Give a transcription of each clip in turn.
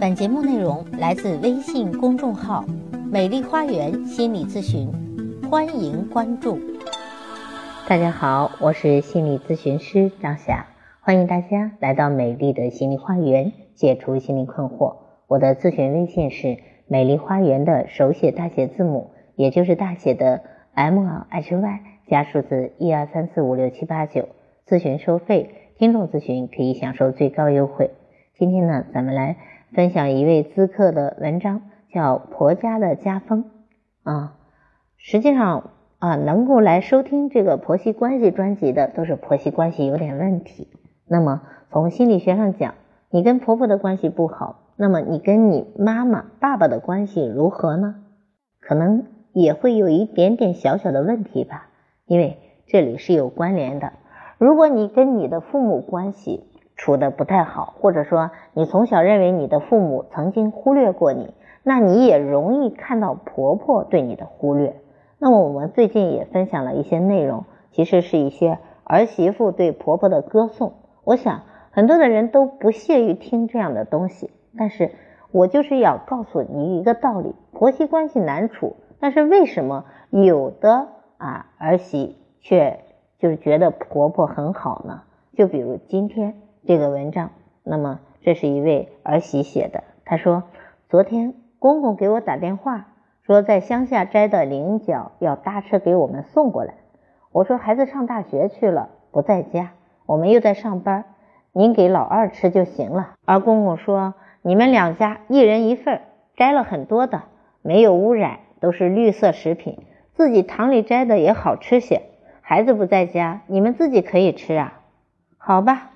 本节目内容来自微信公众号“美丽花园心理咨询”，欢迎关注。大家好，我是心理咨询师张霞，欢迎大家来到美丽的心理花园，解除心理困惑。我的咨询微信是“美丽花园”的手写大写字母，也就是大写的 M H Y 加数字一二三四五六七八九。咨询收费，听众咨询可以享受最高优惠。今天呢，咱们来。分享一位咨客的文章，叫《婆家的家风》啊。实际上啊，能够来收听这个婆媳关系专辑的，都是婆媳关系有点问题。那么从心理学上讲，你跟婆婆的关系不好，那么你跟你妈妈、爸爸的关系如何呢？可能也会有一点点小小的问题吧，因为这里是有关联的。如果你跟你的父母关系，处的不太好，或者说你从小认为你的父母曾经忽略过你，那你也容易看到婆婆对你的忽略。那么我们最近也分享了一些内容，其实是一些儿媳妇对婆婆的歌颂。我想很多的人都不屑于听这样的东西，但是我就是要告诉你一个道理：婆媳关系难处，但是为什么有的啊儿媳却就是觉得婆婆很好呢？就比如今天。这个文章，那么这是一位儿媳写的。她说：“昨天公公给我打电话，说在乡下摘的菱角要搭车给我们送过来。我说孩子上大学去了，不在家，我们又在上班，您给老二吃就行了。”而公公说：“你们两家一人一份，摘了很多的，没有污染，都是绿色食品，自己塘里摘的也好吃些。孩子不在家，你们自己可以吃啊。好吧。”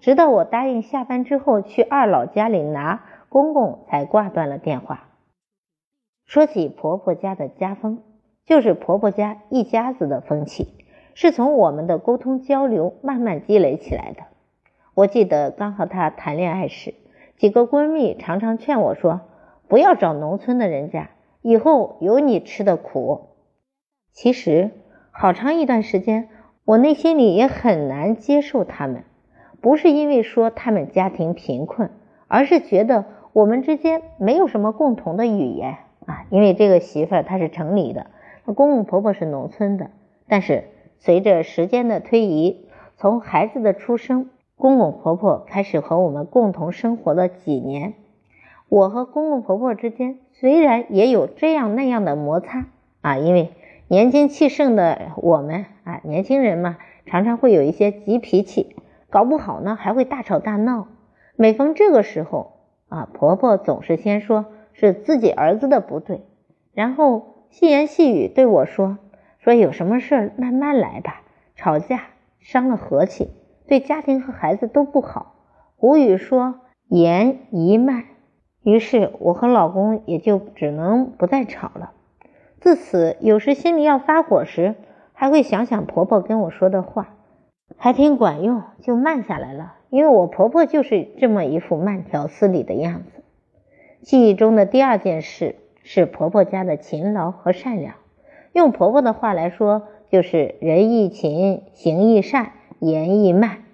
直到我答应下班之后去二老家里拿，公公才挂断了电话。说起婆婆家的家风，就是婆婆家一家子的风气，是从我们的沟通交流慢慢积累起来的。我记得刚和她谈恋爱时，几个闺蜜常常劝我说：“不要找农村的人家，以后有你吃的苦。”其实好长一段时间，我内心里也很难接受他们。不是因为说他们家庭贫困，而是觉得我们之间没有什么共同的语言啊。因为这个媳妇儿她是城里的，公公婆婆是农村的。但是随着时间的推移，从孩子的出生，公公婆婆开始和我们共同生活了几年，我和公公婆婆之间虽然也有这样那样的摩擦啊，因为年轻气盛的我们啊，年轻人嘛，常常会有一些急脾气。搞不好呢，还会大吵大闹。每逢这个时候啊，婆婆总是先说是自己儿子的不对，然后细言细语对我说：“说有什么事慢慢来吧，吵架伤了和气，对家庭和孩子都不好。”古语说“言宜慢”，于是我和老公也就只能不再吵了。自此，有时心里要发火时，还会想想婆婆跟我说的话。还挺管用，就慢下来了。因为我婆婆就是这么一副慢条斯理的样子。记忆中的第二件事是婆婆家的勤劳和善良。用婆婆的话来说，就是人亦勤，行亦善，言亦慢。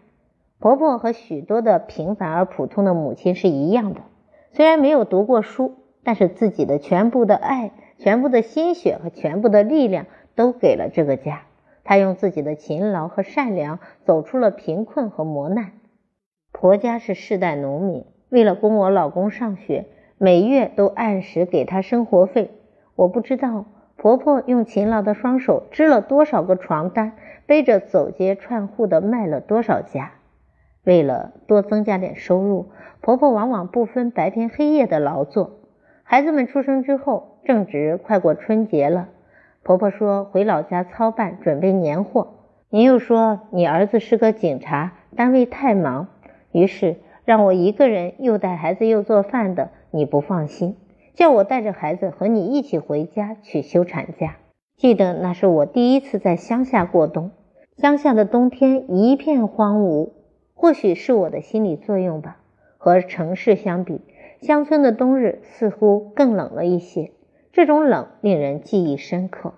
婆婆和许多的平凡而普通的母亲是一样的，虽然没有读过书，但是自己的全部的爱、全部的心血和全部的力量都给了这个家。她用自己的勤劳和善良走出了贫困和磨难。婆家是世代农民，为了供我老公上学，每月都按时给他生活费。我不知道婆婆用勤劳的双手织了多少个床单，背着走街串户的卖了多少家。为了多增加点收入，婆婆往往不分白天黑夜的劳作。孩子们出生之后，正值快过春节了。婆婆说回老家操办准备年货，您又说你儿子是个警察，单位太忙，于是让我一个人又带孩子又做饭的，你不放心，叫我带着孩子和你一起回家去休产假。记得那是我第一次在乡下过冬，乡下的冬天一片荒芜，或许是我的心理作用吧，和城市相比，乡村的冬日似乎更冷了一些。这种冷令人记忆深刻，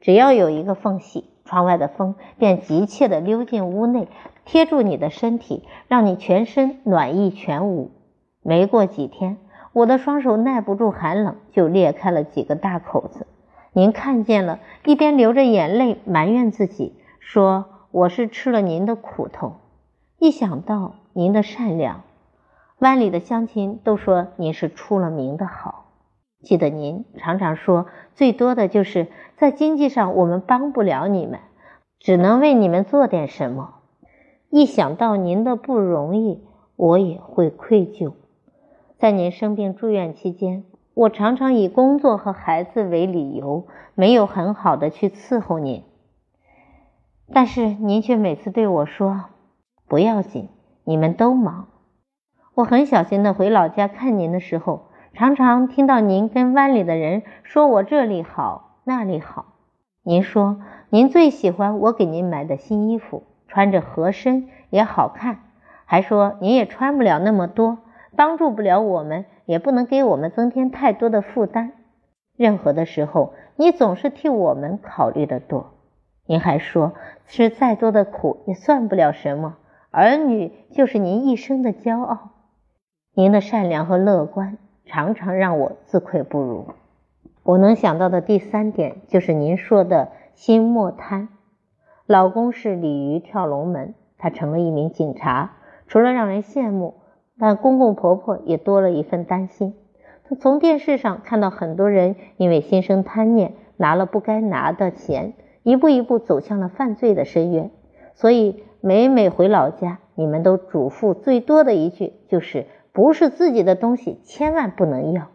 只要有一个缝隙，窗外的风便急切地溜进屋内，贴住你的身体，让你全身暖意全无。没过几天，我的双手耐不住寒冷，就裂开了几个大口子。您看见了，一边流着眼泪埋怨自己，说我是吃了您的苦头。一想到您的善良，湾里的乡亲都说您是出了名的好。记得您常常说，最多的就是在经济上我们帮不了你们，只能为你们做点什么。一想到您的不容易，我也会愧疚。在您生病住院期间，我常常以工作和孩子为理由，没有很好的去伺候您。但是您却每次对我说：“不要紧，你们都忙。”我很小心的回老家看您的时候，常常听到您跟湾里的人说我这里好，那里好。您说您最喜欢我给您买的新衣服，穿着合身也好看，还说您也穿不了那么多。帮助不了我们，也不能给我们增添太多的负担。任何的时候，你总是替我们考虑的多。您还说，吃再多的苦也算不了什么，儿女就是您一生的骄傲。您的善良和乐观常常让我自愧不如。我能想到的第三点就是您说的心莫贪。老公是鲤鱼跳龙门，他成了一名警察，除了让人羡慕。但公公婆婆也多了一份担心。他从电视上看到很多人因为心生贪念，拿了不该拿的钱，一步一步走向了犯罪的深渊。所以每每回老家，你们都嘱咐最多的一句就是：不是自己的东西，千万不能要。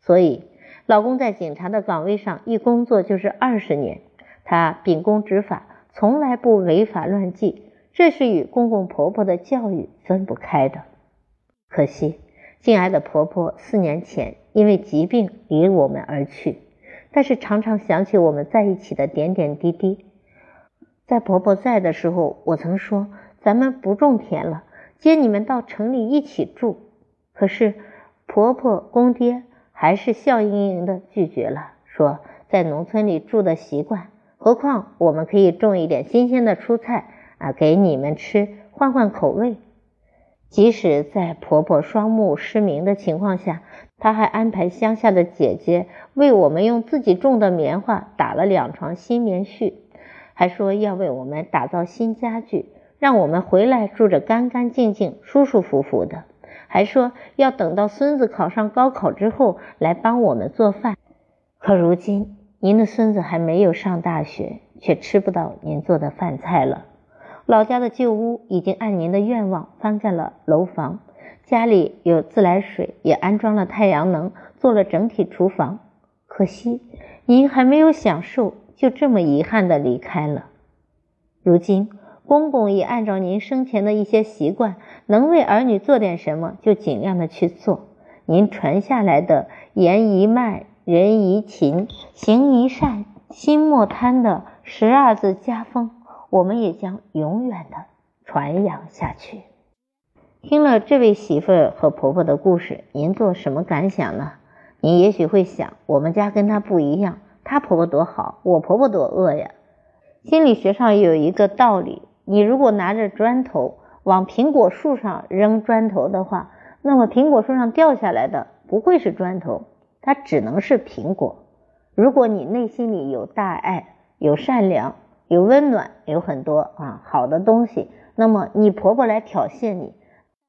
所以老公在警察的岗位上一工作就是二十年，他秉公执法，从来不违法乱纪，这是与公公婆婆的教育分不开的。可惜，敬爱的婆婆四年前因为疾病离我们而去，但是常常想起我们在一起的点点滴滴。在婆婆在的时候，我曾说咱们不种田了，接你们到城里一起住。可是婆婆公爹还是笑盈盈的拒绝了，说在农村里住的习惯，何况我们可以种一点新鲜的蔬菜啊，给你们吃，换换口味。即使在婆婆双目失明的情况下，她还安排乡下的姐姐为我们用自己种的棉花打了两床新棉絮，还说要为我们打造新家具，让我们回来住着干干净净、舒舒服服的，还说要等到孙子考上高考之后来帮我们做饭。可如今，您的孙子还没有上大学，却吃不到您做的饭菜了。老家的旧屋已经按您的愿望翻盖了楼房，家里有自来水，也安装了太阳能，做了整体厨房。可惜您还没有享受，就这么遗憾的离开了。如今公公也按照您生前的一些习惯，能为儿女做点什么就尽量的去做。您传下来的言一慢，人一勤，行一善，心莫贪的十二字家风。我们也将永远的传扬下去。听了这位媳妇儿和婆婆的故事，您做什么感想呢？您也许会想，我们家跟她不一样，她婆婆多好，我婆婆多恶呀。心理学上有一个道理：你如果拿着砖头往苹果树上扔砖头的话，那么苹果树上掉下来的不会是砖头，它只能是苹果。如果你内心里有大爱，有善良。有温暖，有很多啊好的东西。那么你婆婆来挑衅你，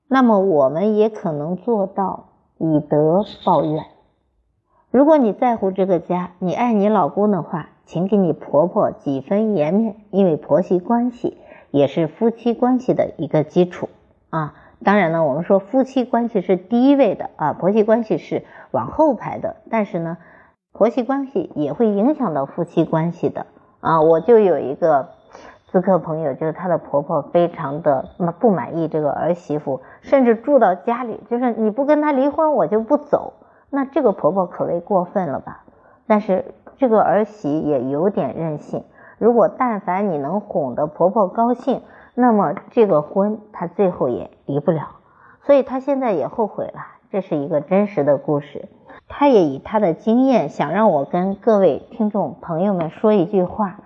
那么我们也可能做到以德报怨。如果你在乎这个家，你爱你老公的话，请给你婆婆几分颜面，因为婆媳关系也是夫妻关系的一个基础啊。当然呢，我们说夫妻关系是第一位的啊，婆媳关系是往后排的。但是呢，婆媳关系也会影响到夫妻关系的。啊，我就有一个咨客朋友，就是她的婆婆非常的不满意这个儿媳妇，甚至住到家里，就是你不跟她离婚，我就不走。那这个婆婆可谓过分了吧？但是这个儿媳也有点任性。如果但凡你能哄得婆婆高兴，那么这个婚她最后也离不了。所以她现在也后悔了。这是一个真实的故事。她也以她的经验，想让我跟各位听众朋友们说一句话：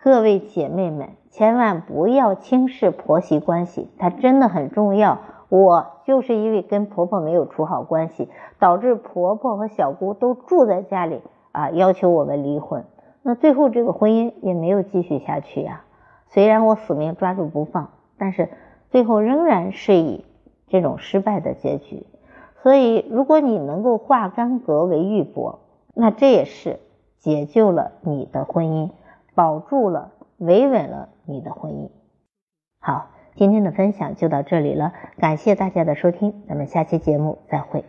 各位姐妹们，千万不要轻视婆媳关系，它真的很重要。我就是因为跟婆婆没有处好关系，导致婆婆和小姑都住在家里啊，要求我们离婚。那最后这个婚姻也没有继续下去呀。虽然我死命抓住不放，但是最后仍然是以这种失败的结局。所以，如果你能够化干戈为玉帛，那这也是解救了你的婚姻，保住了、维稳了你的婚姻。好。今天的分享就到这里了，感谢大家的收听，咱们下期节目再会。